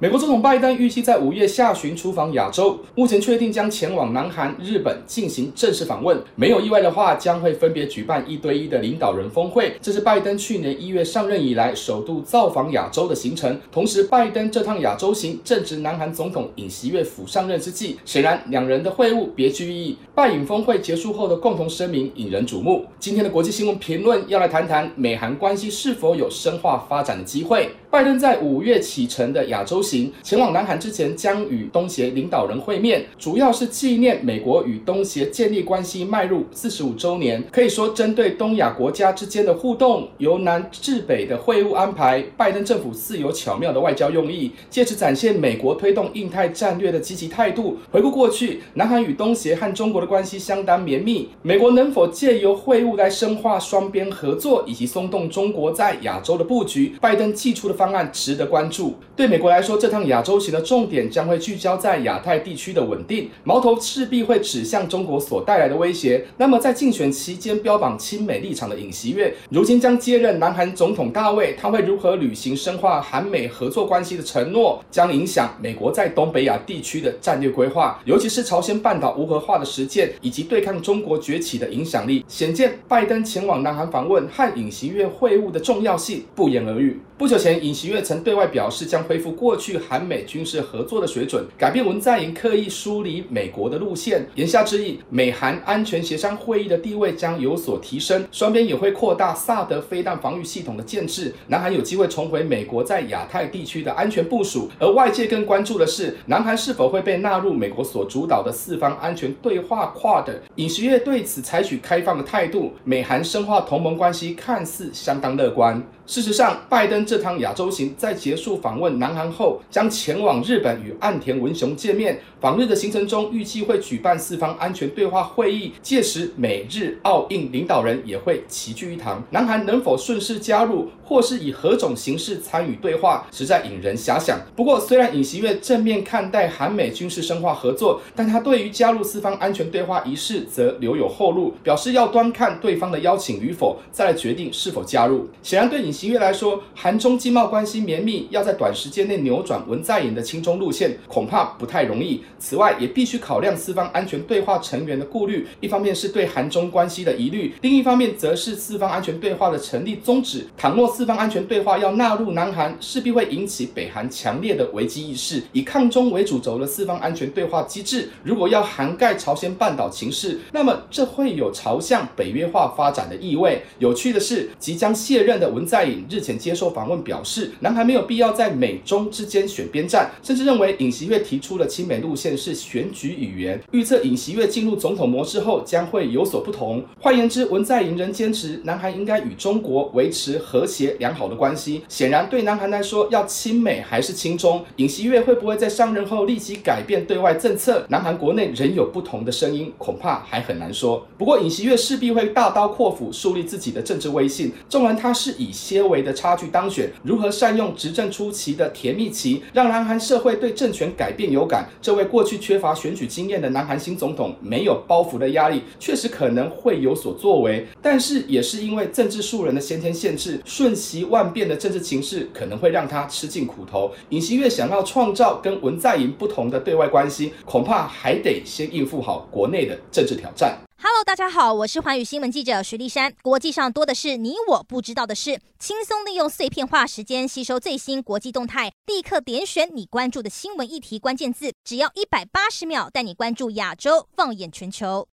美国总统拜登预计在五月下旬出访亚洲，目前确定将前往南韩、日本进行正式访问。没有意外的话，将会分别举办一对一的领导人峰会。这是拜登去年一月上任以来首度造访亚洲的行程。同时，拜登这趟亚洲行正值南韩总统尹锡悦府上任之际，显然两人的会晤别具意义。拜尹峰会结束后的共同声明引人瞩目。今天的国际新闻评论要来谈谈美韩关系是否有深化发展的机会。拜登在五月启程的亚洲行，前往南韩之前将与东协领导人会面，主要是纪念美国与东协建立关系迈入四十五周年。可以说，针对东亚国家之间的互动，由南至北的会晤安排，拜登政府似有巧妙的外交用意，借此展现美国推动印太战略的积极态度。回顾过去，南韩与东协和中国的关系相当绵密，美国能否借由会晤来深化双边合作，以及松动中国在亚洲的布局？拜登祭出的方案值得关注。对美国来说，这趟亚洲行的重点将会聚焦在亚太地区的稳定，矛头势必会指向中国所带来的威胁。那么，在竞选期间标榜亲美立场的尹锡悦，如今将接任南韩总统大卫，他会如何履行深化韩美合作关系的承诺，将影响美国在东北亚地区的战略规划，尤其是朝鲜半岛无核化的实践以及对抗中国崛起的影响力。显见，拜登前往南韩访问和尹锡悦会晤的重要性不言而喻。不久前，尹尹锡悦曾对外表示将恢复过去韩美军事合作的水准，改变文在寅刻意疏离美国的路线。言下之意，美韩安全协商会议的地位将有所提升，双边也会扩大萨德飞弹防御系统的建制。南韩有机会重回美国在亚太地区的安全部署。而外界更关注的是，南韩是否会被纳入美国所主导的四方安全对话 QUAD。尹锡悦对此采取开放的态度，美韩深化同盟关系看似相当乐观。事实上，拜登这趟亚洲行在结束访问南韩后，将前往日本与岸田文雄见面。访日的行程中，预计会举办四方安全对话会议，届时美日澳印领导人也会齐聚一堂。南韩能否顺势加入，或是以何种形式参与对话，实在引人遐想。不过，虽然尹锡悦正面看待韩美军事深化合作，但他对于加入四方安全对话一事则留有后路，表示要端看对方的邀请与否，再来决定是否加入。显然，对尹锡悦来说，韩中经贸关系绵密，要在短时间内扭转文在寅的亲中路线，恐怕不太容易。此外，也必须考量四方安全对话成员的顾虑，一方面是对韩中关系的疑虑，另一方面则是四方安全对话的成立宗旨。倘若四方安全对话要纳入南韩，势必会引起北韩强烈的危机意识。以抗中为主轴的四方安全对话机制，如果要涵盖朝鲜半岛情势，那么这会有朝向北约化发展的意味。有趣的是，即将卸任的文在寅日前接受访问表示，南韩没有必要在美中之间选边站，甚至认为尹锡悦提出的亲美路线是选举语言，预测尹锡悦进入总统模式后将会有所不同。换言之，文在寅仍坚持南韩应该与中国维持和谐良好的关系。显然，对南韩来说，要亲美还是亲中，尹锡悦会不会在上任后立即改变对外政策？南韩国内仍有不同的声音，恐怕还很难说。不过，尹锡悦势必会大刀阔斧树立自己的政治威信。纵然他是以先些微的差距当选，如何善用执政初期的甜蜜期，让南韩社会对政权改变有感？这位过去缺乏选举经验的南韩新总统，没有包袱的压力，确实可能会有所作为。但是，也是因为政治素人的先天限制，瞬息万变的政治情势可能会让他吃尽苦头。尹锡悦想要创造跟文在寅不同的对外关系，恐怕还得先应付好国内的政治挑战。大家好，我是环宇新闻记者徐丽珊。国际上多的是你我不知道的事，轻松利用碎片化时间吸收最新国际动态，立刻点选你关注的新闻议题关键字，只要一百八十秒，带你关注亚洲，放眼全球。